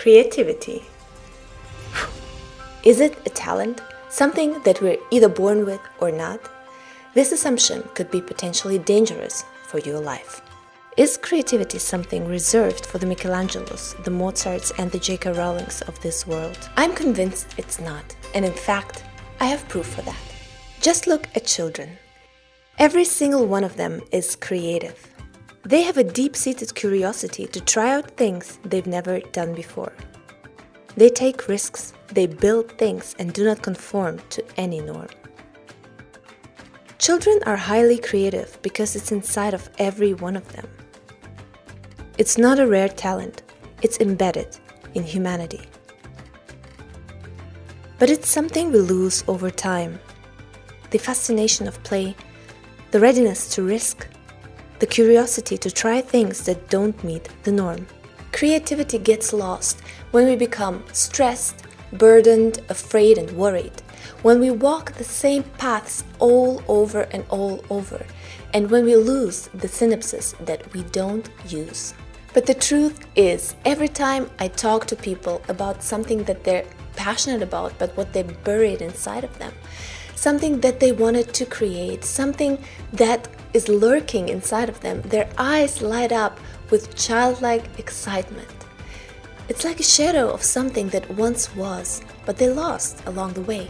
Creativity. Is it a talent? Something that we're either born with or not? This assumption could be potentially dangerous for your life. Is creativity something reserved for the Michelangelos, the Mozarts, and the J.K. Rowlings of this world? I'm convinced it's not, and in fact, I have proof for that. Just look at children. Every single one of them is creative. They have a deep seated curiosity to try out things they've never done before. They take risks, they build things, and do not conform to any norm. Children are highly creative because it's inside of every one of them. It's not a rare talent, it's embedded in humanity. But it's something we lose over time. The fascination of play, the readiness to risk, the curiosity to try things that don't meet the norm. Creativity gets lost when we become stressed, burdened, afraid, and worried, when we walk the same paths all over and all over, and when we lose the synapses that we don't use. But the truth is, every time I talk to people about something that they're passionate about, but what they buried inside of them, something that they wanted to create, something that is lurking inside of them, their eyes light up with childlike excitement. It's like a shadow of something that once was, but they lost along the way.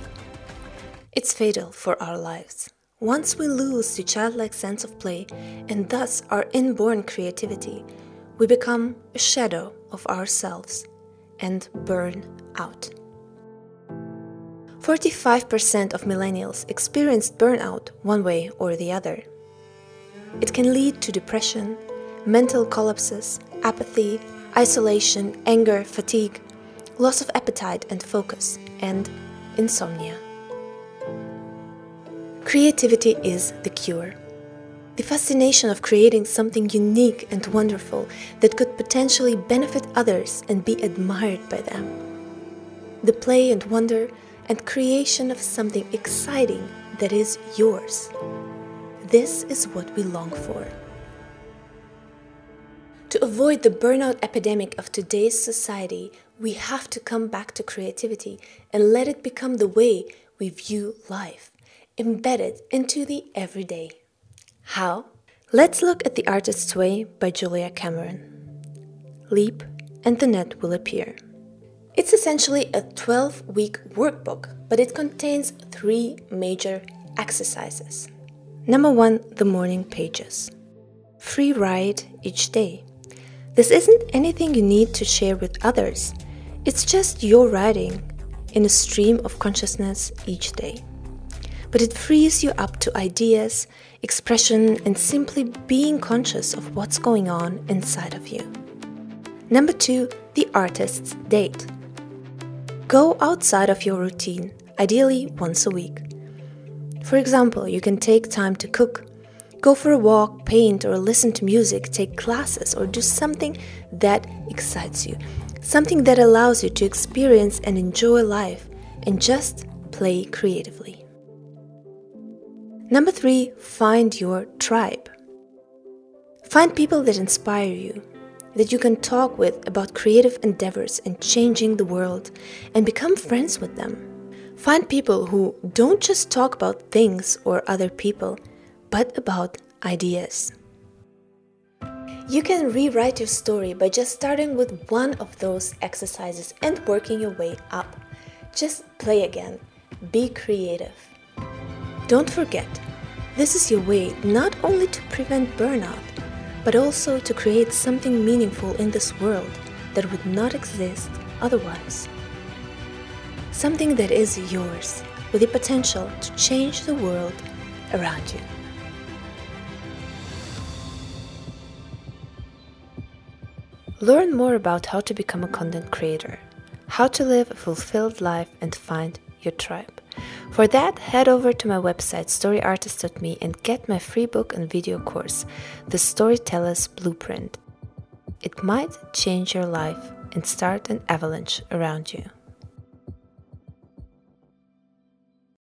It's fatal for our lives. Once we lose the childlike sense of play and thus our inborn creativity, we become a shadow of ourselves and burn out. 45% of millennials experienced burnout one way or the other. It can lead to depression, mental collapses, apathy, isolation, anger, fatigue, loss of appetite and focus, and insomnia. Creativity is the cure. The fascination of creating something unique and wonderful that could potentially benefit others and be admired by them. The play and wonder and creation of something exciting that is yours. This is what we long for. To avoid the burnout epidemic of today's society, we have to come back to creativity and let it become the way we view life, embedded into the everyday. How? Let's look at The Artist's Way by Julia Cameron. Leap and the net will appear. It's essentially a 12 week workbook, but it contains three major exercises. Number one, the morning pages. Free write each day. This isn't anything you need to share with others, it's just your writing in a stream of consciousness each day. But it frees you up to ideas, expression, and simply being conscious of what's going on inside of you. Number two, the artist's date. Go outside of your routine, ideally once a week. For example, you can take time to cook, go for a walk, paint, or listen to music, take classes, or do something that excites you, something that allows you to experience and enjoy life and just play creatively. Number three, find your tribe. Find people that inspire you, that you can talk with about creative endeavors and changing the world, and become friends with them. Find people who don't just talk about things or other people, but about ideas. You can rewrite your story by just starting with one of those exercises and working your way up. Just play again. Be creative. Don't forget, this is your way not only to prevent burnout, but also to create something meaningful in this world that would not exist otherwise something that is yours with the potential to change the world around you. Learn more about how to become a content creator, how to live a fulfilled life, and find your tribe. For that, head over to my website storyartist.me and get my free book and video course, The Storyteller's Blueprint. It might change your life and start an avalanche around you.